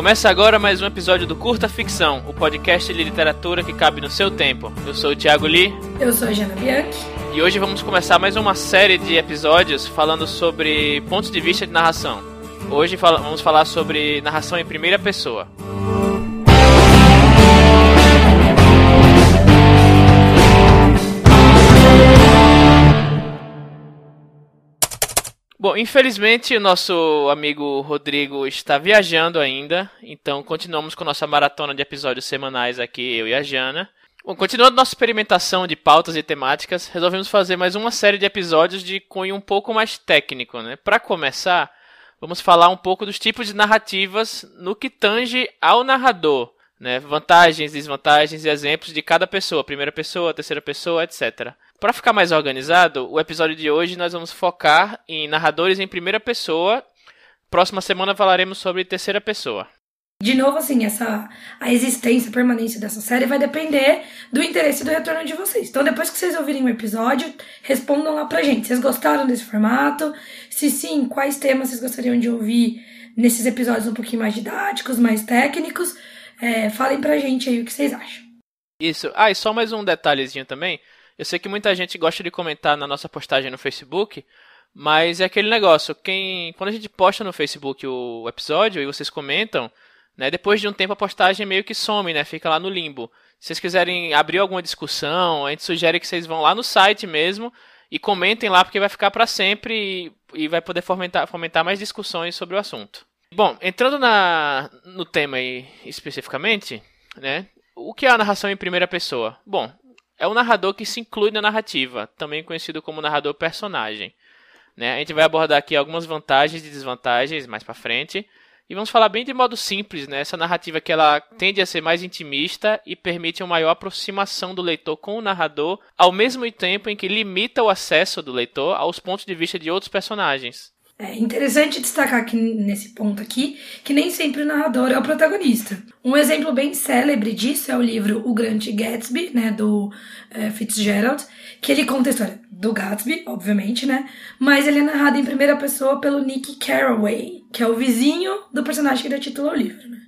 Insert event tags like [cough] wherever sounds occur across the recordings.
Começa agora mais um episódio do Curta Ficção, o podcast de literatura que cabe no seu tempo. Eu sou o Thiago Lee. Eu sou a Jana Bianchi. E hoje vamos começar mais uma série de episódios falando sobre pontos de vista de narração. Hoje vamos falar sobre narração em primeira pessoa. Bom, infelizmente o nosso amigo Rodrigo está viajando ainda, então continuamos com nossa maratona de episódios semanais aqui, eu e a Jana. Bom, continuando nossa experimentação de pautas e temáticas, resolvemos fazer mais uma série de episódios de cunho um pouco mais técnico, né? Para começar, vamos falar um pouco dos tipos de narrativas no que tange ao narrador, né? Vantagens, desvantagens e exemplos de cada pessoa, primeira pessoa, terceira pessoa, etc. Para ficar mais organizado, o episódio de hoje nós vamos focar em narradores em primeira pessoa. Próxima semana falaremos sobre terceira pessoa. De novo, assim, essa a existência, a permanência dessa série vai depender do interesse e do retorno de vocês. Então, depois que vocês ouvirem o episódio, respondam lá pra gente. Vocês gostaram desse formato? Se sim, quais temas vocês gostariam de ouvir nesses episódios um pouquinho mais didáticos, mais técnicos? É, falem pra gente aí o que vocês acham. Isso. Ah, e só mais um detalhezinho também. Eu sei que muita gente gosta de comentar na nossa postagem no Facebook, mas é aquele negócio, quem quando a gente posta no Facebook o episódio e vocês comentam, né, depois de um tempo a postagem meio que some, né, fica lá no limbo. Se vocês quiserem abrir alguma discussão, a gente sugere que vocês vão lá no site mesmo e comentem lá porque vai ficar para sempre e, e, vai poder fomentar, fomentar mais discussões sobre o assunto. Bom, entrando na, no tema aí especificamente, né, o que é a narração em primeira pessoa? Bom, é o narrador que se inclui na narrativa, também conhecido como narrador personagem. Né? A gente vai abordar aqui algumas vantagens e desvantagens mais para frente. E vamos falar bem de modo simples, né? Essa narrativa que ela tende a ser mais intimista e permite uma maior aproximação do leitor com o narrador, ao mesmo tempo em que limita o acesso do leitor aos pontos de vista de outros personagens. É interessante destacar aqui nesse ponto aqui que nem sempre o narrador é o protagonista. Um exemplo bem célebre disso é o livro O Grande Gatsby, né, do é, Fitzgerald, que ele conta a história do Gatsby, obviamente, né, mas ele é narrado em primeira pessoa pelo Nick Carraway, que é o vizinho do personagem que dá título ao livro, né.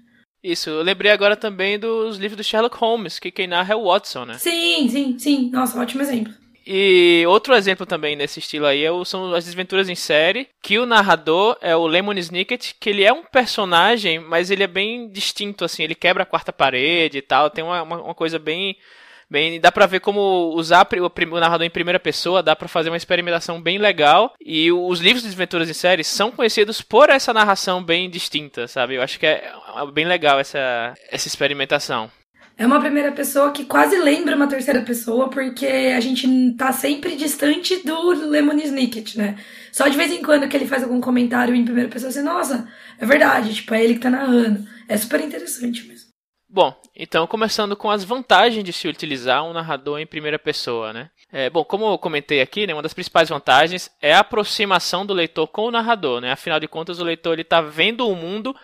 Isso, eu lembrei agora também dos livros do Sherlock Holmes, que quem narra é o Watson, né? Sim, sim, sim. Nossa, ótimo exemplo. E outro exemplo também nesse estilo aí é são as desventuras em série, que o narrador é o Lemon Snicket, que ele é um personagem, mas ele é bem distinto, assim, ele quebra a quarta parede e tal, tem uma, uma, coisa bem... Bem, dá pra ver como usar o, narrador em primeira pessoa, dá pra fazer uma experimentação bem legal. E os livros de desventuras em série são conhecidos por essa narração bem distinta, sabe? Eu acho que é, é bem legal essa, essa experimentação. É uma primeira pessoa que quase lembra uma terceira pessoa, porque a gente tá sempre distante do Lemon Snicket, né? Só de vez em quando que ele faz algum comentário em primeira pessoa, assim, nossa, é verdade, tipo, é ele que tá narrando. É super interessante mesmo. Bom, então começando com as vantagens de se utilizar um narrador em primeira pessoa, né? É, bom, como eu comentei aqui, né, uma das principais vantagens é a aproximação do leitor com o narrador, né? Afinal de contas, o leitor ele tá vendo o mundo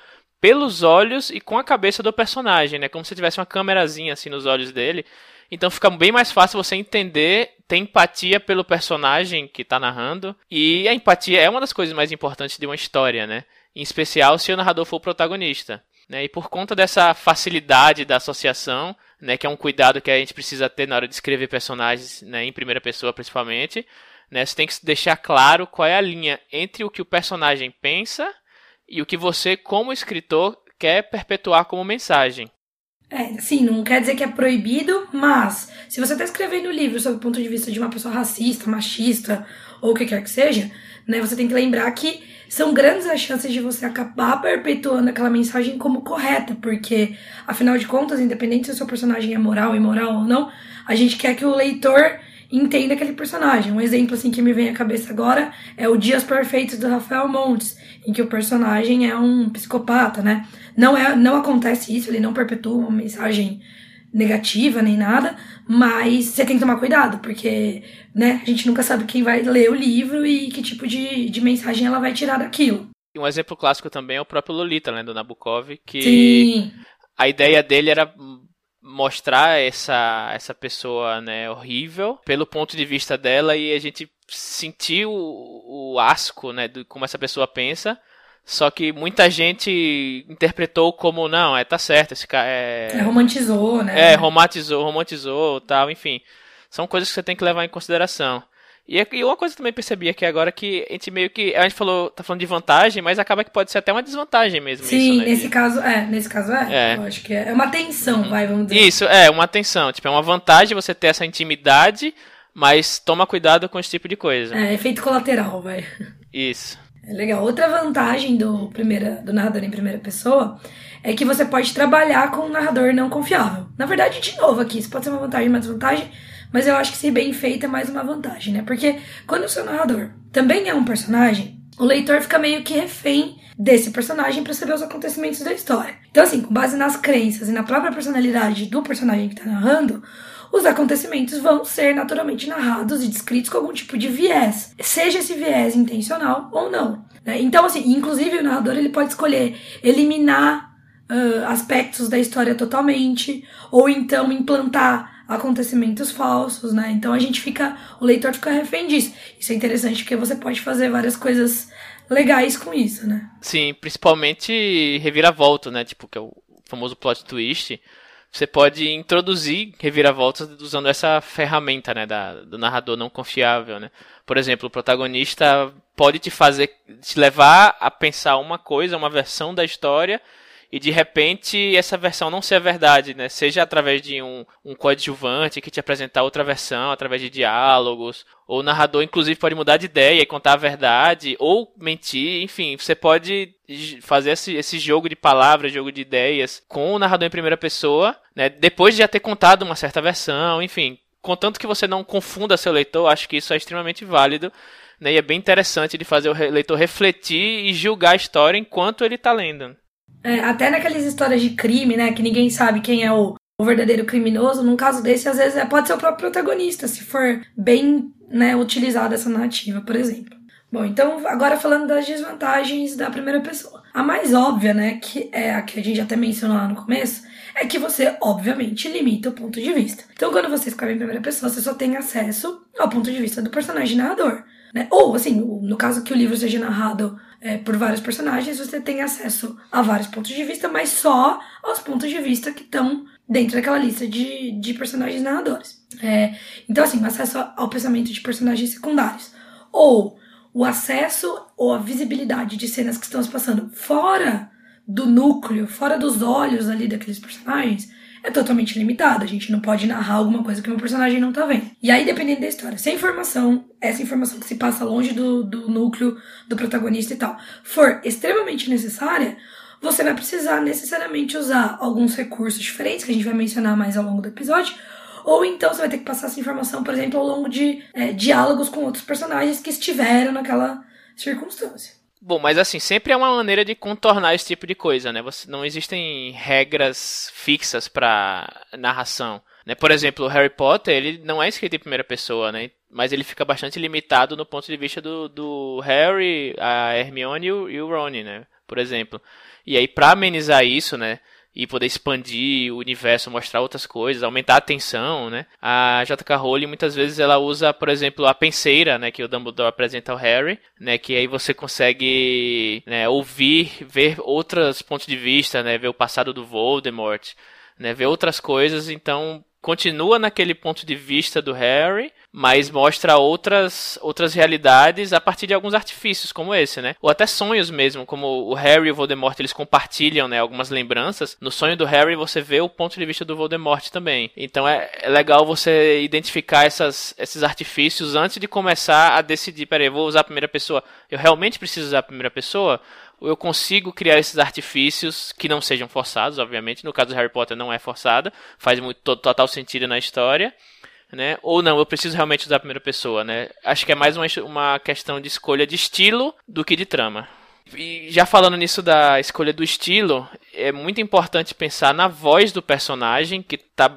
pelos olhos e com a cabeça do personagem, né? Como se tivesse uma câmerazinha assim nos olhos dele. Então fica bem mais fácil você entender, ter empatia pelo personagem que está narrando. E a empatia é uma das coisas mais importantes de uma história, né? Em especial se o narrador for o protagonista. Né? E por conta dessa facilidade da associação, né, que é um cuidado que a gente precisa ter na hora de escrever personagens né, em primeira pessoa, principalmente, né, você tem que deixar claro qual é a linha entre o que o personagem pensa e o que você, como escritor, quer perpetuar como mensagem. É, sim, não quer dizer que é proibido, mas se você está escrevendo um livro sob o ponto de vista de uma pessoa racista, machista ou o que quer que seja, né, você tem que lembrar que são grandes as chances de você acabar perpetuando aquela mensagem como correta, porque afinal de contas, independente se o seu personagem é moral, imoral ou não, a gente quer que o leitor entenda aquele personagem. Um exemplo assim que me vem à cabeça agora é o Dias Perfeitos do Rafael Montes, em que o personagem é um psicopata, né? Não é, não acontece isso, ele não perpetua uma mensagem negativa nem nada, mas você tem que tomar cuidado, porque, né, a gente nunca sabe quem vai ler o livro e que tipo de, de mensagem ela vai tirar daquilo. Um exemplo clássico também é o próprio Lolita, né, do Nabokov, que Sim. a ideia dele era mostrar essa, essa pessoa né, horrível pelo ponto de vista dela e a gente sentir o, o asco né, de como essa pessoa pensa. Só que muita gente interpretou como, não, é, tá certo, esse cara é... é romantizou, né? É, romantizou, romantizou, tal, enfim. São coisas que você tem que levar em consideração. E, e uma coisa que eu também percebi aqui agora que a gente meio que. A gente falou, tá falando de vantagem, mas acaba que pode ser até uma desvantagem mesmo. Sim, isso, né? nesse caso é. Nesse caso é. é. Eu acho que é, é uma tensão, vai, vamos dizer. Isso, é, uma tensão. Tipo, é uma vantagem você ter essa intimidade, mas toma cuidado com esse tipo de coisa. É, efeito colateral, vai. Isso. É legal. Outra vantagem do, primeira, do narrador em primeira pessoa é que você pode trabalhar com um narrador não confiável. Na verdade, de novo aqui, isso pode ser uma vantagem uma desvantagem, mas eu acho que se bem feita é mais uma vantagem, né? Porque quando o seu narrador também é um personagem, o leitor fica meio que refém desse personagem para saber os acontecimentos da história. Então, assim, com base nas crenças e na própria personalidade do personagem que está narrando, os acontecimentos vão ser naturalmente narrados e descritos com algum tipo de viés, seja esse viés intencional ou não. Né? Então, assim, inclusive o narrador ele pode escolher eliminar uh, aspectos da história totalmente, ou então implantar acontecimentos falsos, né? Então a gente fica, o leitor fica refém disso. Isso é interessante porque você pode fazer várias coisas legais com isso, né? Sim, principalmente reviravolta, né? Tipo, que é o famoso plot twist você pode introduzir reviravoltas usando essa ferramenta, né, da, do narrador não confiável, né? Por exemplo, o protagonista pode te fazer, te levar a pensar uma coisa, uma versão da história e de repente essa versão não ser a verdade, né? Seja através de um, um coadjuvante que te apresentar outra versão, através de diálogos, ou o narrador inclusive pode mudar de ideia e contar a verdade, ou mentir, enfim, você pode fazer esse, esse jogo de palavras, jogo de ideias com o narrador em primeira pessoa, né? Depois de já ter contado uma certa versão, enfim, contanto que você não confunda seu leitor, acho que isso é extremamente válido. Né, e é bem interessante de fazer o leitor refletir e julgar a história enquanto ele está lendo. É, até naquelas histórias de crime, né? Que ninguém sabe quem é o, o verdadeiro criminoso. Num caso desse, às vezes é, pode ser o próprio protagonista, se for bem né, utilizada essa narrativa, por exemplo. Bom, então agora falando das desvantagens da primeira pessoa. A mais óbvia, né, que é a que a gente até mencionou lá no começo, é que você, obviamente, limita o ponto de vista. Então, quando você escreve em primeira pessoa, você só tem acesso ao ponto de vista do personagem narrador. Né? Ou, assim, no caso que o livro seja narrado é, por vários personagens, você tem acesso a vários pontos de vista, mas só aos pontos de vista que estão dentro daquela lista de, de personagens narradores. É, então, assim, o acesso ao pensamento de personagens secundários. Ou o acesso ou a visibilidade de cenas que estão se passando fora do núcleo, fora dos olhos ali daqueles personagens, é totalmente limitada. A gente não pode narrar alguma coisa que o meu personagem não tá vendo. E aí, dependendo da história, se a informação, essa informação que se passa longe do, do núcleo do protagonista e tal, for extremamente necessária, você vai precisar necessariamente usar alguns recursos diferentes, que a gente vai mencionar mais ao longo do episódio, ou então você vai ter que passar essa informação, por exemplo, ao longo de é, diálogos com outros personagens que estiveram naquela circunstância. Bom, mas assim, sempre é uma maneira de contornar esse tipo de coisa, né? Você, não existem regras fixas para narração. Né? Por exemplo, o Harry Potter, ele não é escrito em primeira pessoa, né? Mas ele fica bastante limitado no ponto de vista do, do Harry, a Hermione e o, e o Ron, né? Por exemplo. E aí, para amenizar isso, né? E poder expandir o universo, mostrar outras coisas, aumentar a tensão, né? A J.K. Rowling muitas vezes ela usa, por exemplo, a penseira, né, que o Dumbledore apresenta ao Harry, né, que aí você consegue né, ouvir, ver outros pontos de vista, né, ver o passado do Voldemort, né, ver outras coisas, então continua naquele ponto de vista do Harry, mas mostra outras outras realidades a partir de alguns artifícios como esse, né? Ou até sonhos mesmo, como o Harry e o Voldemort eles compartilham, né, algumas lembranças. No sonho do Harry você vê o ponto de vista do Voldemort também. Então é, é legal você identificar essas, esses artifícios antes de começar a decidir, peraí, vou usar a primeira pessoa. Eu realmente preciso usar a primeira pessoa? Eu consigo criar esses artifícios que não sejam forçados, obviamente. No caso do Harry Potter não é forçada, faz muito total sentido na história, né? Ou não, eu preciso realmente usar a primeira pessoa, né? Acho que é mais uma, uma questão de escolha de estilo do que de trama. E já falando nisso da escolha do estilo, é muito importante pensar na voz do personagem, que está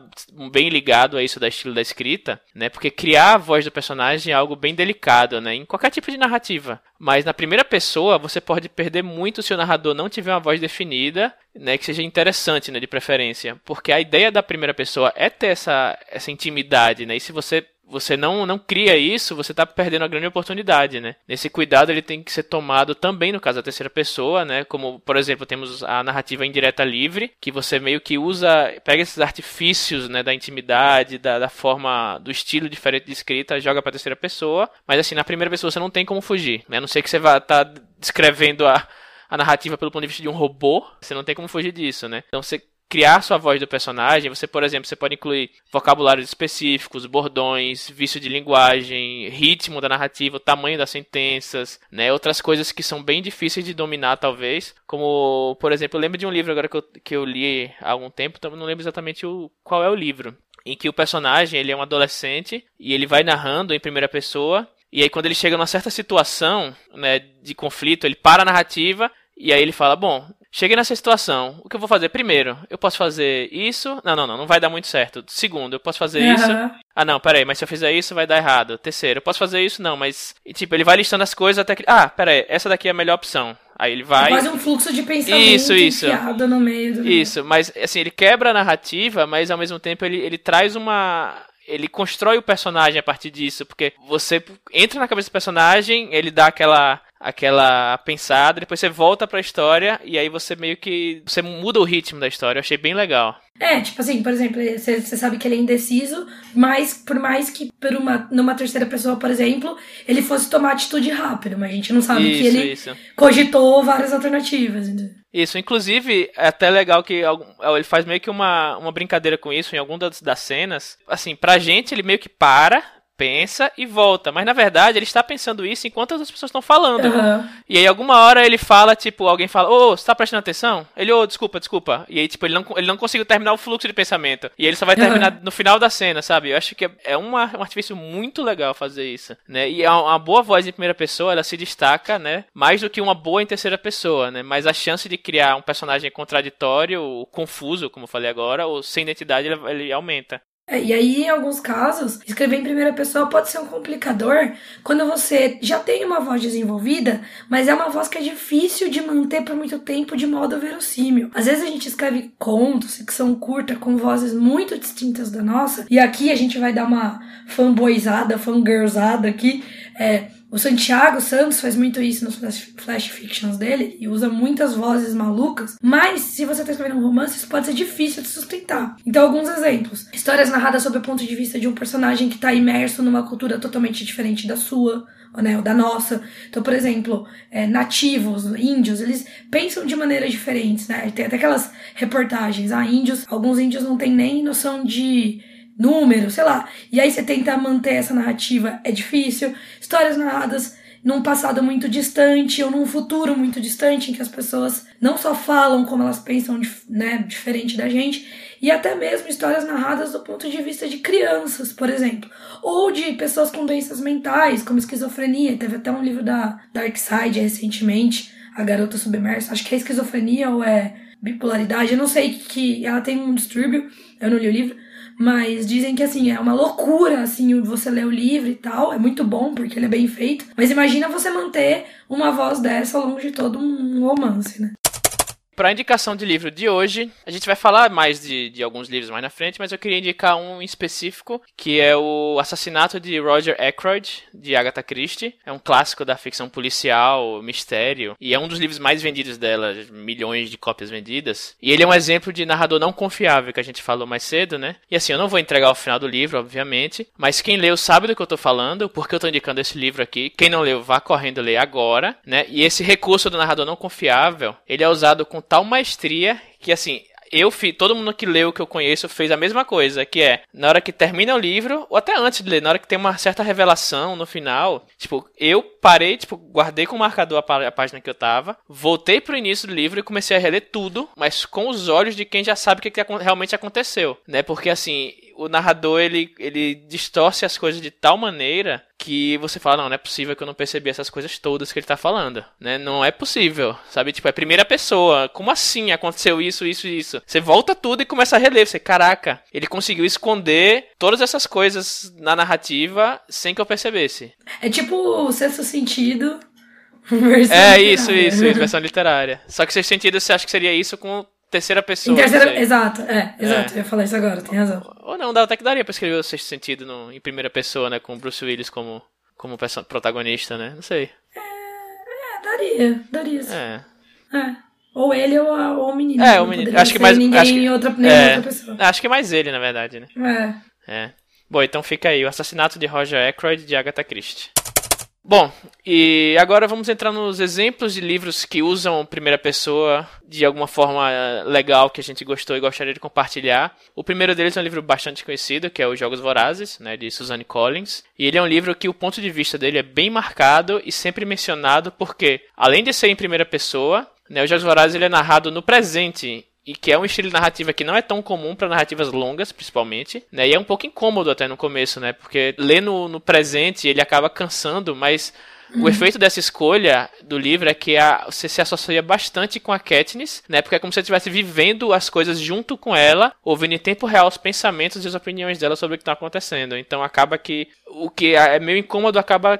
bem ligado a isso da estilo da escrita, né? Porque criar a voz do personagem é algo bem delicado, né? Em qualquer tipo de narrativa. Mas na primeira pessoa, você pode perder muito se o narrador não tiver uma voz definida, né? Que seja interessante, né? De preferência. Porque a ideia da primeira pessoa é ter essa, essa intimidade, né? E se você você não, não cria isso, você está perdendo a grande oportunidade, né? Nesse cuidado ele tem que ser tomado também no caso da terceira pessoa, né? Como, por exemplo, temos a narrativa indireta livre, que você meio que usa, pega esses artifícios, né, da intimidade, da, da forma, do estilo diferente de escrita, joga para terceira pessoa, mas assim, na primeira pessoa você não tem como fugir, né? A não ser que você vá estar tá descrevendo a a narrativa pelo ponto de vista de um robô, você não tem como fugir disso, né? Então você criar sua voz do personagem, você, por exemplo, você pode incluir vocabulários específicos, bordões, vício de linguagem, ritmo da narrativa, o tamanho das sentenças, né? Outras coisas que são bem difíceis de dominar, talvez. Como, por exemplo, eu lembro de um livro agora que eu, que eu li há algum tempo, então não lembro exatamente o, qual é o livro. Em que o personagem, ele é um adolescente e ele vai narrando em primeira pessoa e aí, quando ele chega numa certa situação né, de conflito, ele para a narrativa e aí ele fala: Bom, cheguei nessa situação, o que eu vou fazer? Primeiro, eu posso fazer isso. Não, não, não, não vai dar muito certo. Segundo, eu posso fazer uhum. isso. Ah, não, peraí, mas se eu fizer isso, vai dar errado. Terceiro, eu posso fazer isso? Não, mas. E, tipo, ele vai listando as coisas até que. Ah, peraí, essa daqui é a melhor opção. Aí ele vai. Faz um fluxo de pensamento isso, isso. no meio do. Isso, mas assim, ele quebra a narrativa, mas ao mesmo tempo ele, ele traz uma ele constrói o personagem a partir disso, porque você entra na cabeça do personagem, ele dá aquela aquela pensada, depois você volta para a história e aí você meio que você muda o ritmo da história. Eu achei bem legal. É, tipo assim, por exemplo, você, você sabe que ele é indeciso, mas por mais que por uma, numa terceira pessoa, por exemplo, ele fosse tomar atitude rápido, mas a gente não sabe isso, que ele isso. cogitou várias alternativas. Isso, inclusive, é até legal que ele faz meio que uma, uma brincadeira com isso em alguma das, das cenas. Assim, pra gente, ele meio que para, pensa e volta. Mas na verdade ele está pensando isso enquanto as pessoas estão falando. Uhum. E aí alguma hora ele fala, tipo, alguém fala, ô, oh, você tá prestando atenção? Ele, ô, oh, desculpa, desculpa. E aí, tipo, ele não, ele não conseguiu terminar o fluxo de pensamento. E ele só vai terminar uhum. no final da cena, sabe? Eu acho que é, é uma, um artifício muito legal fazer isso, né? E a, uma boa voz em primeira pessoa, ela se destaca, né? Mais do que uma boa em terceira pessoa, né? Mas a chance de criar um personagem contraditório, confuso, como eu falei agora, ou sem identidade, ele, ele aumenta. É, e aí, em alguns casos, escrever em primeira pessoa pode ser um complicador quando você já tem uma voz desenvolvida, mas é uma voz que é difícil de manter por muito tempo de modo verossímil. Às vezes a gente escreve contos, ficção curta, com vozes muito distintas da nossa, e aqui a gente vai dar uma fanboyzada, fangirlzada aqui. É, o Santiago Santos faz muito isso nos flash, fictions dele e usa muitas vozes malucas, mas se você está escrevendo um romance, isso pode ser difícil de sustentar. Então, alguns exemplos: histórias narradas sob o ponto de vista de um personagem que está imerso numa cultura totalmente diferente da sua. Né, ou da nossa. Então, por exemplo, é, nativos, índios, eles pensam de maneiras diferentes, né? Tem até aquelas reportagens, ah, índios, alguns índios não têm nem noção de número, sei lá. E aí você tenta manter essa narrativa, é difícil. Histórias narradas num passado muito distante ou num futuro muito distante em que as pessoas não só falam como elas pensam, né, diferente da gente, e até mesmo histórias narradas do ponto de vista de crianças, por exemplo, ou de pessoas com doenças mentais, como esquizofrenia. Teve até um livro da Dark Side recentemente, A Garota Submersa, acho que é esquizofrenia ou é bipolaridade, eu não sei que ela tem um distúrbio, eu não li o livro, mas dizem que, assim, é uma loucura, assim, você ler o livro e tal. É muito bom, porque ele é bem feito. Mas imagina você manter uma voz dessa ao longo de todo um romance, né? Para a indicação de livro de hoje, a gente vai falar mais de, de alguns livros mais na frente, mas eu queria indicar um em específico, que é o Assassinato de Roger Ackroyd, de Agatha Christie. É um clássico da ficção policial, mistério, e é um dos livros mais vendidos dela, milhões de cópias vendidas. E ele é um exemplo de narrador não confiável, que a gente falou mais cedo, né? E assim, eu não vou entregar o final do livro, obviamente, mas quem leu sabe do que eu tô falando, porque eu tô indicando esse livro aqui. Quem não leu, vá correndo ler agora, né? E esse recurso do narrador não confiável, ele é usado com tal maestria que, assim, eu fiz, todo mundo que leu que eu conheço fez a mesma coisa, que é, na hora que termina o livro, ou até antes de ler, na hora que tem uma certa revelação no final, tipo, eu parei, tipo, guardei com o marcador a, a página que eu tava, voltei pro início do livro e comecei a reler tudo, mas com os olhos de quem já sabe o que, que realmente aconteceu, né? Porque assim, o narrador ele, ele distorce as coisas de tal maneira que você fala, não, não é possível que eu não percebi essas coisas todas que ele tá falando, né? Não é possível, sabe? Tipo, é primeira pessoa. Como assim aconteceu isso, isso e isso? Você volta tudo e começa a reler. Você, caraca, ele conseguiu esconder todas essas coisas na narrativa sem que eu percebesse. É tipo o sexto sentido. [laughs] é isso, isso, isso, versão literária. Só que sexto sentido você acha que seria isso com terceira pessoa. Em terceira, exato, é, exato. É. Eu ia falar isso agora, tem razão. Ou não, até que daria pra escrever o sexto sentido no, em primeira pessoa, né? Com o Bruce Willis como, como protagonista, né? Não sei. É, é daria, daria. Sim. É. É. Ou ele ou, a, ou o menino. É, o menino. Acho que mais. Ninguém acho que, outra, é, outra pessoa. Acho que é mais ele, na verdade, né? É. É. Bom, então fica aí o assassinato de Roger Ackroyd de Agatha Christie. Bom, e agora vamos entrar nos exemplos de livros que usam primeira pessoa de alguma forma legal que a gente gostou e gostaria de compartilhar. O primeiro deles é um livro bastante conhecido, que é Os Jogos Vorazes, né, de Suzanne Collins. E ele é um livro que o ponto de vista dele é bem marcado e sempre mencionado porque, além de ser em primeira pessoa, né, Os Jogos Vorazes ele é narrado no presente e que é um estilo de narrativa que não é tão comum para narrativas longas, principalmente, né? E é um pouco incômodo até no começo, né? Porque ler no, no presente ele acaba cansando, mas o efeito dessa escolha do livro é que a, você se associa bastante com a Katniss, né? Porque é como se você estivesse vivendo as coisas junto com ela, ouvindo em tempo real os pensamentos e as opiniões dela sobre o que está acontecendo. Então acaba que o que é meio incômodo acaba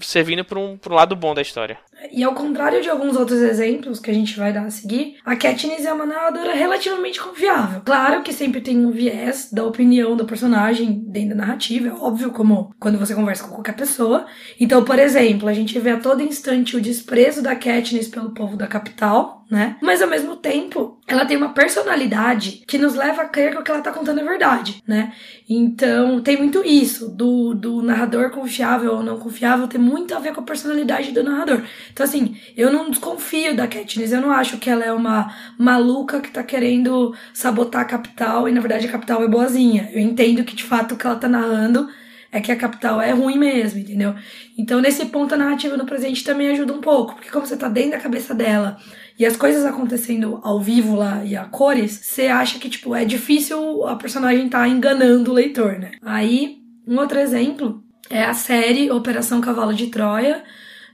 servindo para um, um lado bom da história. E ao contrário de alguns outros exemplos que a gente vai dar a seguir, a Katniss é uma narradora relativamente confiável. Claro que sempre tem um viés da opinião do personagem dentro da narrativa, é óbvio, como quando você conversa com qualquer pessoa. Então, por exemplo, a gente vê a todo instante o desprezo da Katniss pelo povo da capital, né? Mas ao mesmo tempo, ela tem uma personalidade que nos leva a crer que o que ela tá contando é verdade, né? Então, tem muito isso, do, do narrador confiável ou não confiável, tem muito a ver com a personalidade do narrador. Então, assim, eu não desconfio da Katniss, eu não acho que ela é uma maluca que tá querendo sabotar a capital e, na verdade, a capital é boazinha. Eu entendo que, de fato, o que ela tá narrando é que a capital é ruim mesmo, entendeu? Então, nesse ponto, a narrativa no presente também ajuda um pouco, porque como você tá dentro da cabeça dela e as coisas acontecendo ao vivo lá e a cores, você acha que, tipo, é difícil a personagem tá enganando o leitor, né? Aí, um outro exemplo é a série Operação Cavalo de Troia,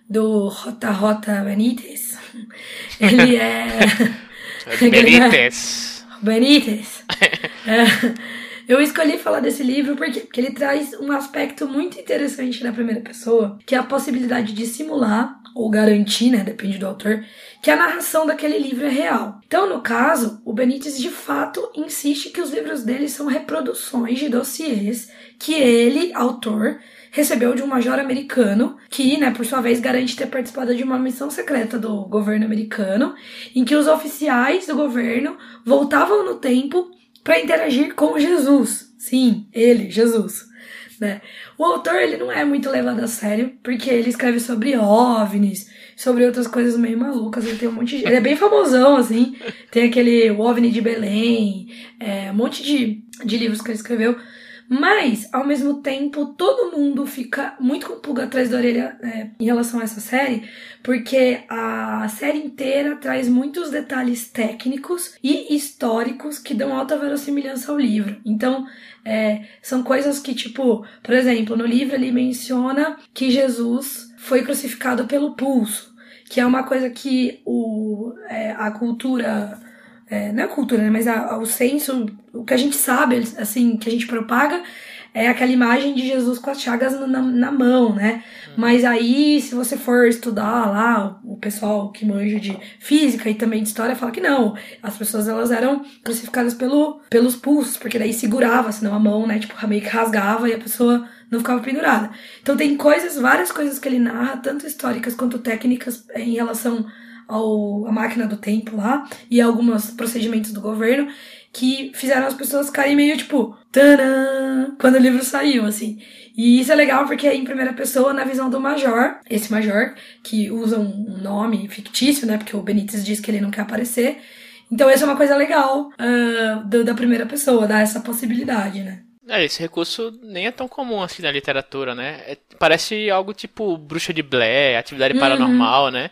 do Rota Rota Benítez. [laughs] Ele é. Benítez. [laughs] Benítez. é. [laughs] Eu escolhi falar desse livro porque, porque ele traz um aspecto muito interessante na primeira pessoa, que é a possibilidade de simular, ou garantir, né, depende do autor, que a narração daquele livro é real. Então, no caso, o Benítez de fato insiste que os livros dele são reproduções de dossiês que ele, autor, recebeu de um major americano, que, né, por sua vez, garante ter participado de uma missão secreta do governo americano, em que os oficiais do governo voltavam no tempo para interagir com Jesus. Sim, ele, Jesus. Né? O autor ele não é muito levado a sério, porque ele escreve sobre OVNIs, sobre outras coisas meio malucas. Ele tem um monte de. Ele é bem famosão, assim. Tem aquele OVNI de Belém, é, um monte de, de livros que ele escreveu. Mas, ao mesmo tempo, todo mundo fica muito com pulga atrás da orelha é, em relação a essa série, porque a série inteira traz muitos detalhes técnicos e históricos que dão alta verossimilhança ao livro. Então, é, são coisas que, tipo, por exemplo, no livro ele menciona que Jesus foi crucificado pelo pulso, que é uma coisa que o, é, a cultura é, não é a cultura, né, mas a, a, o senso, o que a gente sabe, assim, que a gente propaga, é aquela imagem de Jesus com as chagas na, na mão, né? Hum. Mas aí, se você for estudar lá, o pessoal que manja de física e também de história fala que não. As pessoas, elas eram crucificadas pelo, pelos pulsos, porque daí segurava, senão a mão, né, tipo, meio que rasgava e a pessoa não ficava pendurada. Então tem coisas, várias coisas que ele narra, tanto históricas quanto técnicas, em relação ao, a máquina do tempo lá e alguns procedimentos do governo que fizeram as pessoas ficarem meio tipo, tanã, quando o livro saiu, assim. E isso é legal porque é em primeira pessoa, na visão do Major, esse Major, que usa um nome fictício, né, porque o Benítez diz que ele não quer aparecer. Então, isso é uma coisa legal uh, do, da primeira pessoa, dar essa possibilidade, né. É, esse recurso nem é tão comum assim na literatura, né? É, parece algo tipo Bruxa de Blair, Atividade uhum. Paranormal, né?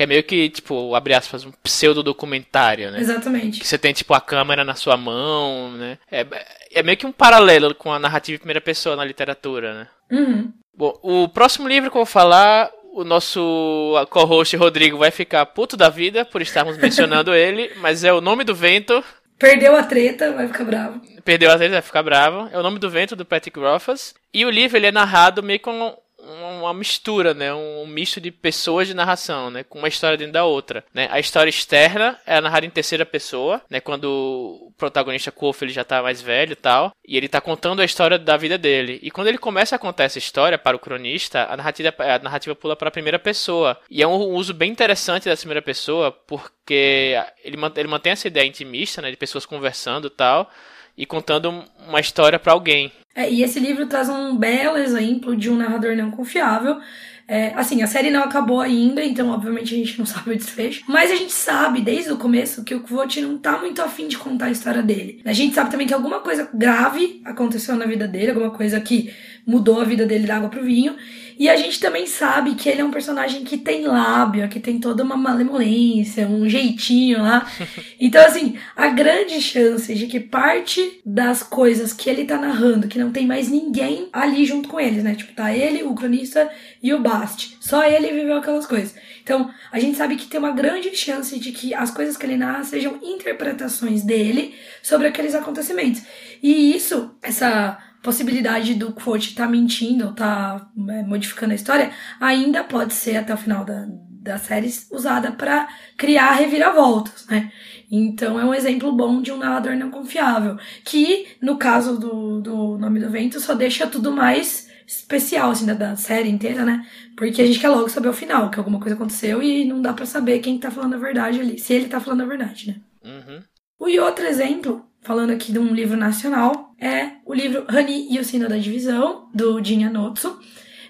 Que é meio que, tipo, abre aspas, um pseudo-documentário, né? Exatamente. Que você tem, tipo, a câmera na sua mão, né? É, é meio que um paralelo com a narrativa em primeira pessoa na literatura, né? Uhum. Bom, o próximo livro que eu vou falar, o nosso co-host Rodrigo vai ficar puto da vida por estarmos mencionando [laughs] ele, mas é O Nome do Vento. Perdeu a treta, vai ficar bravo. Perdeu a treta, vai ficar bravo. É O Nome do Vento, do Patrick Rothfuss. E o livro, ele é narrado meio com uma mistura, né? Um, misto de pessoas de narração, né? Com uma história dentro da outra, né? A história externa é narrada em terceira pessoa, né? Quando o protagonista Kof ele já tá mais velho e tal, e ele tá contando a história da vida dele. E quando ele começa a contar essa história para o cronista, a narrativa, a narrativa pula para a primeira pessoa. E é um uso bem interessante da primeira pessoa, porque ele, ele mantém essa ideia intimista, né? De pessoas conversando e tal e contando uma história para alguém. É, e esse livro traz um belo exemplo de um narrador não confiável. É, assim, a série não acabou ainda, então obviamente a gente não [laughs] sabe o desfecho. Mas a gente sabe desde o começo que o Kvot não tá muito afim de contar a história dele. A gente sabe também que alguma coisa grave aconteceu na vida dele, alguma coisa que mudou a vida dele da água pro vinho. E a gente também sabe que ele é um personagem que tem lábia, que tem toda uma malemolência, um jeitinho lá. [laughs] Então, assim, a grande chance de que parte das coisas que ele tá narrando, que não tem mais ninguém ali junto com eles, né? Tipo, tá ele, o cronista e o Bast. Só ele viveu aquelas coisas. Então, a gente sabe que tem uma grande chance de que as coisas que ele narra sejam interpretações dele sobre aqueles acontecimentos. E isso, essa possibilidade do quote estar tá mentindo ou tá é, modificando a história ainda pode ser até o final da, da série usada para criar reviravoltas, né? Então é um exemplo bom de um narrador não confiável, que no caso do, do Nome do Vento só deixa tudo mais especial assim da, da série inteira, né? Porque a gente quer logo saber o final, que alguma coisa aconteceu e não dá para saber quem tá falando a verdade ali, se ele tá falando a verdade, né? Uhum. E outro exemplo falando aqui de um livro nacional, é o livro Honey e o Sino da Divisão, do Jin Anotsu.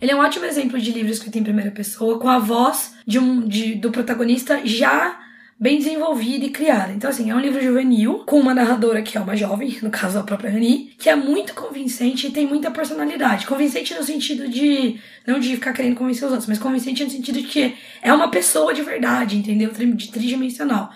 Ele é um ótimo exemplo de livro escrito em primeira pessoa, com a voz de um, de, do protagonista já bem desenvolvida e criada. Então, assim, é um livro juvenil, com uma narradora que é uma jovem, no caso a própria Rani, que é muito convincente e tem muita personalidade. Convincente no sentido de, não de ficar querendo convencer os outros, mas convincente no sentido de que é uma pessoa de verdade, entendeu? De tridimensional.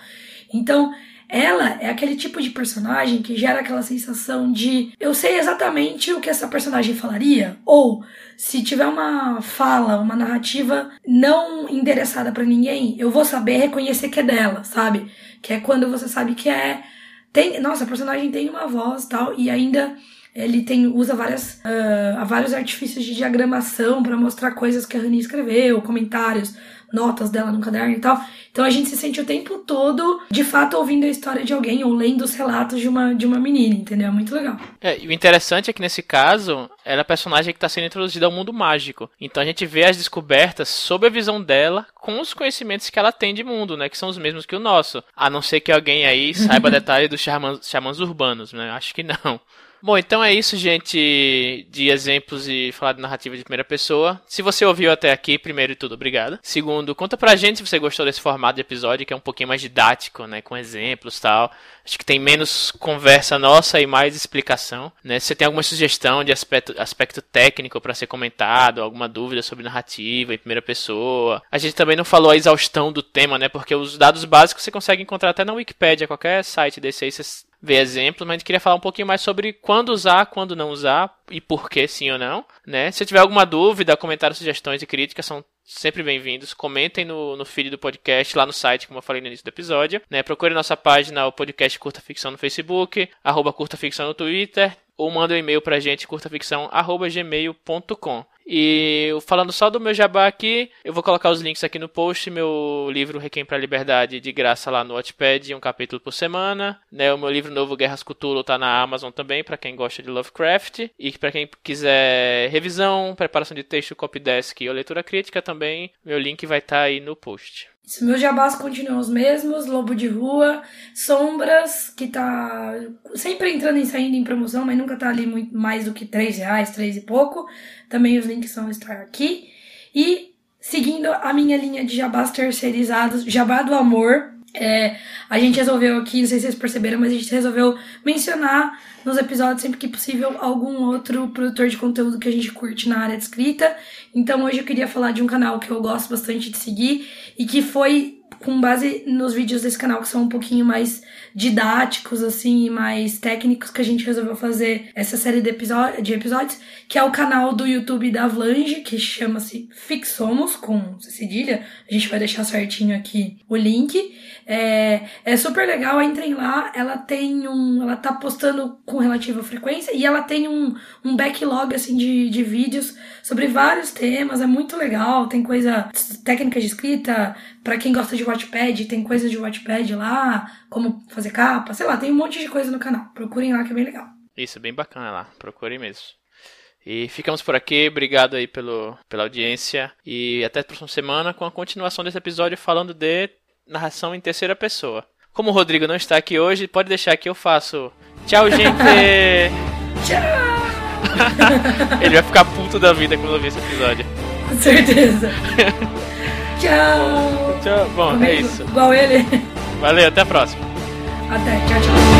Então, ela é aquele tipo de personagem que gera aquela sensação de eu sei exatamente o que essa personagem falaria, ou se tiver uma fala, uma narrativa não endereçada para ninguém, eu vou saber reconhecer que é dela, sabe? Que é quando você sabe que é tem, nossa, a personagem tem uma voz, tal, e ainda ele tem usa várias uh, vários artifícios de diagramação para mostrar coisas que a Rani escreveu, comentários notas dela no caderno e tal. Então a gente se sente o tempo todo, de fato, ouvindo a história de alguém ou lendo os relatos de uma, de uma menina, entendeu? É muito legal. É, e o interessante é que nesse caso, ela é a personagem que está sendo introduzida ao mundo mágico. Então a gente vê as descobertas sob a visão dela, com os conhecimentos que ela tem de mundo, né? Que são os mesmos que o nosso. A não ser que alguém aí saiba [laughs] detalhe dos xamãs, xamãs urbanos, né? Acho que não. Bom, então é isso, gente, de exemplos e falar de narrativa de primeira pessoa. Se você ouviu até aqui, primeiro de tudo, obrigado. Segundo, conta pra gente se você gostou desse formato de episódio, que é um pouquinho mais didático, né, com exemplos e tal. Acho que tem menos conversa nossa e mais explicação, né? Se você tem alguma sugestão de aspecto, aspecto técnico para ser comentado, alguma dúvida sobre narrativa em primeira pessoa. A gente também não falou a exaustão do tema, né? Porque os dados básicos você consegue encontrar até na Wikipedia, qualquer site desse aí você ver exemplos, mas a gente queria falar um pouquinho mais sobre quando usar, quando não usar e por que sim ou não, né? Se tiver alguma dúvida, comentários, sugestões e críticas são sempre bem-vindos. Comentem no, no feed do podcast, lá no site, como eu falei no início do episódio. Né? Procure nossa página, o podcast Curta Ficção no Facebook, arroba Curta Ficção no Twitter, ou manda um e-mail pra gente, curtaficção.gmail.com. E falando só do meu jabá aqui, eu vou colocar os links aqui no post. Meu livro Requiem para a Liberdade de graça lá no Wattpad, um capítulo por semana. Né, o meu livro novo Guerras Cthulhu tá na Amazon também, para quem gosta de Lovecraft. E para quem quiser revisão, preparação de texto, copydesk ou leitura crítica também, meu link vai estar tá aí no post. Os meus jabás continuam os mesmos, Lobo de Rua, Sombras, que tá sempre entrando e saindo em promoção, mas nunca tá ali muito mais do que 3 reais, 3 e pouco. Também os links vão estar aqui. E seguindo a minha linha de jabás terceirizados, Jabá do Amor, é, a gente resolveu aqui, não sei se vocês perceberam, mas a gente resolveu mencionar nos episódios, sempre que possível, algum outro produtor de conteúdo que a gente curte na área de escrita. Então hoje eu queria falar de um canal que eu gosto bastante de seguir e que foi com base nos vídeos desse canal que são um pouquinho mais didáticos, assim, mais técnicos, que a gente resolveu fazer essa série de, de episódios, que é o canal do YouTube da Vlange, que chama-se Fixomos, com cedilha. A gente vai deixar certinho aqui o link. É, é super legal, entrem lá. Ela tem um. Ela tá postando com relativa frequência e ela tem um, um backlog assim de, de vídeos sobre vários temas. É muito legal. Tem coisa técnica de escrita. para quem gosta de Watchpad, tem coisa de Watchpad lá, como fazer capa, sei lá, tem um monte de coisa no canal. Procurem lá que é bem legal. Isso, bem bacana lá. Procurem mesmo. E ficamos por aqui, obrigado aí pelo, pela audiência e até a próxima semana com a continuação desse episódio falando de narração em terceira pessoa. Como o Rodrigo não está aqui hoje, pode deixar que eu faço. Tchau, gente! [laughs] Tchau! [laughs] Ele vai ficar puto da vida quando ouvir esse episódio. Com certeza. [laughs] tchau! Tchau. Bom, Comigo, é isso. Igual ele. Valeu, até a próxima. Até, tchau, tchau.